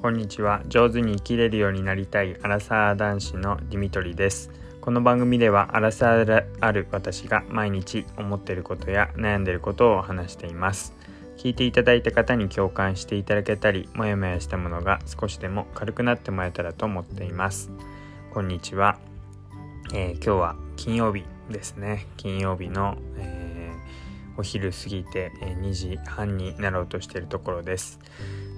こんにちは。上手に生きれるようになりたいアラサー男子のディミトリです。この番組ではアラサーである私が毎日思っていることや悩んでいることを話しています。聞いていただいた方に共感していただけたりもやもやしたものが少しでも軽くなってもらえたらと思っています。こんにちは、えー、今日は金曜日ですね。金曜日の、えー、お昼過ぎて2時半になろうとしているところです。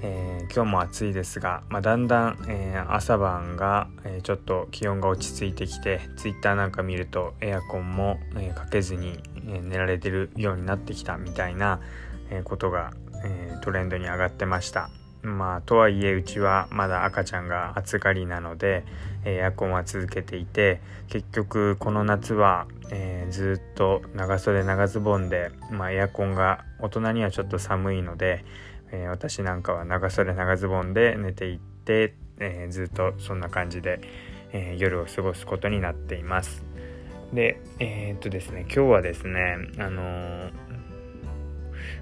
えー、今日も暑いですが、まあ、だんだん、えー、朝晩が、えー、ちょっと気温が落ち着いてきてツイッターなんか見るとエアコンも、えかけずに、え寝られてるようになってきたみたいな、えことが、えトレンドに上がってました。まあとはいえうちはまだ赤ちゃんが暑がりなのでエアコンは続けていて結局この夏は、えー、ずっと長袖長ズボンで、まあ、エアコンが大人にはちょっと寒いので、えー、私なんかは長袖長ズボンで寝ていって、えー、ずっとそんな感じで、えー、夜を過ごすことになっています。で、え、っとですね、今日はですね、あの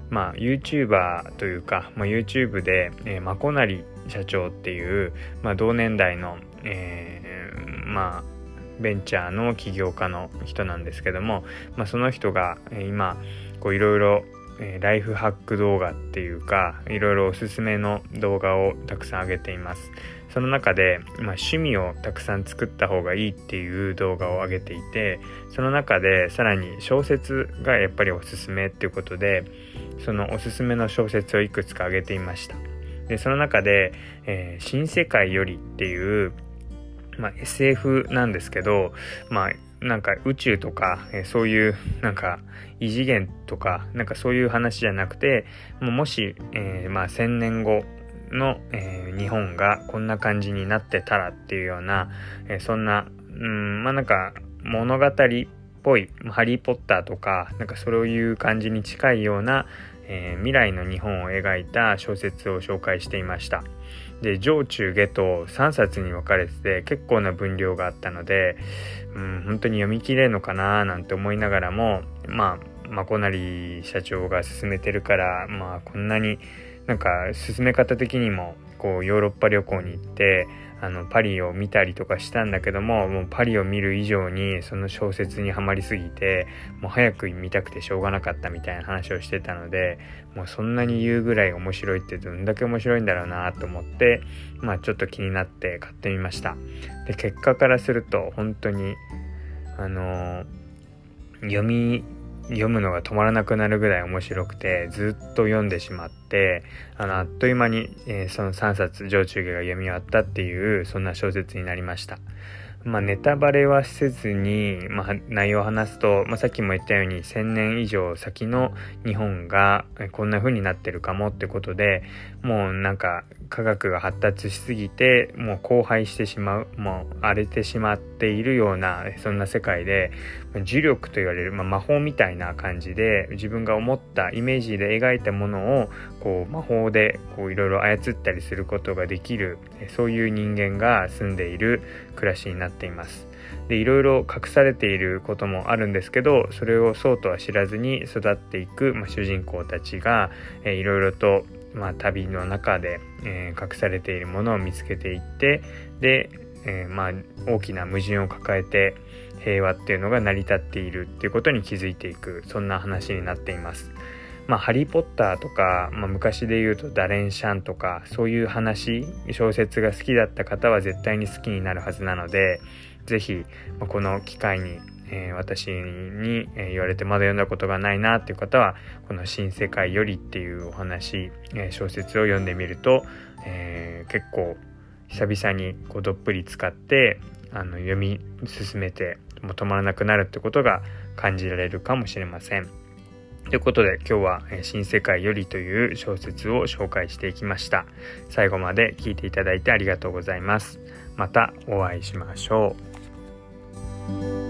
まあ YouTuber というか、まあ、YouTube で、えー、まこなり社長っていう、まあ、同年代の、え、まあベンチャーの起業家の人なんですけども、まあ、その人が今こういろいろえライフハック動画っていうかいろいろおすすめの動画をたくさん上げています。その中で、まあ、趣味をたくさん作った方がいいっていう動画を上げていてその中でさらに小説がやっぱりおすすめっていうことでそのおすすめの小説をいくつか上げていました。でその中で、えー、新世界より」っていう、まあ、SF なんですけど、まあ、なんか宇宙とか、え、そういうなんか異次元とかなんかそういう話じゃなくてもし、えー、まあ1000年後の、えー、日本がこんな感じになってたらっていうような、えそんな、うん、まあなんか物語っぽい、ハリー・ポッターとか、なんかそういう感じに近いような、え未来の日本を描いた小説を紹介していました。で上中下と3冊に分かれてて結構な分量があったので、うん、本当に読み切れるのかななんて思いながらもまあまこなり社長が進めてるからまあこんなになんか進め方的にもこうヨーロッパ旅行に行ってあのパリを見たりとかしたんだけどももうパリを見る以上にその小説にはまりすぎてもう早く見たくてしょうがなかったみたいな話をしてたのでもうそんなに言うぐらい面白いってどんだけ面白いんだろうなと思ってまあちょっと気になって買ってみました。で結果からすると本当にあの、読み読むのが止まらなくなるぐらい面白くてずっと読んでしまってあのあっという間に、えー、その3冊上中下が読み終わったっていうそんな小説になりました。まあ、ネタバレはせずに、まあ、内容を話すと、まあ、さっきも言ったように1000年以上先の日本がこんな風になってるかもってことでもうなんか科学が発達しすぎてもう荒廃してしまうもう荒れてしまっているようなそんな世界で呪力と言われる、まあ、魔法みたいな感じで自分が思ったイメージで描いたものをこう魔法でいろいろ操ったりすることができるそういう人間が住んでいる暮らしになっています。でいろいろ隠されていることもあるんですけどそれをそうとは知らずに育っていく、まあ、主人公たちが、えー、いろいろと、まあ、旅の中で、えー、隠されているものを見つけていってで、えー、まあ、大きな矛盾を抱えて平和っていうのが成り立っているっていうことに気づいていくそんな話になっています。まあ、ハリー・ポッターとか、まあ、昔で言うとダレン・シャンとかそういう話小説が好きだった方は絶対に好きになるはずなので是非、ま、この機会に、えー、私に、え言われてまだ読んだことがないなっていう方はこの「新世界より」っていうお話、え、小説を読んでみると、えー、結構久々にこうどっぷり使ってあの読み進めてもう止まらなくなるってことが感じられるかもしれません。ということで今日は「新世界より」という小説を紹介していきました。最後まで聞いていただいてありがとうございます。またお会いしましょう。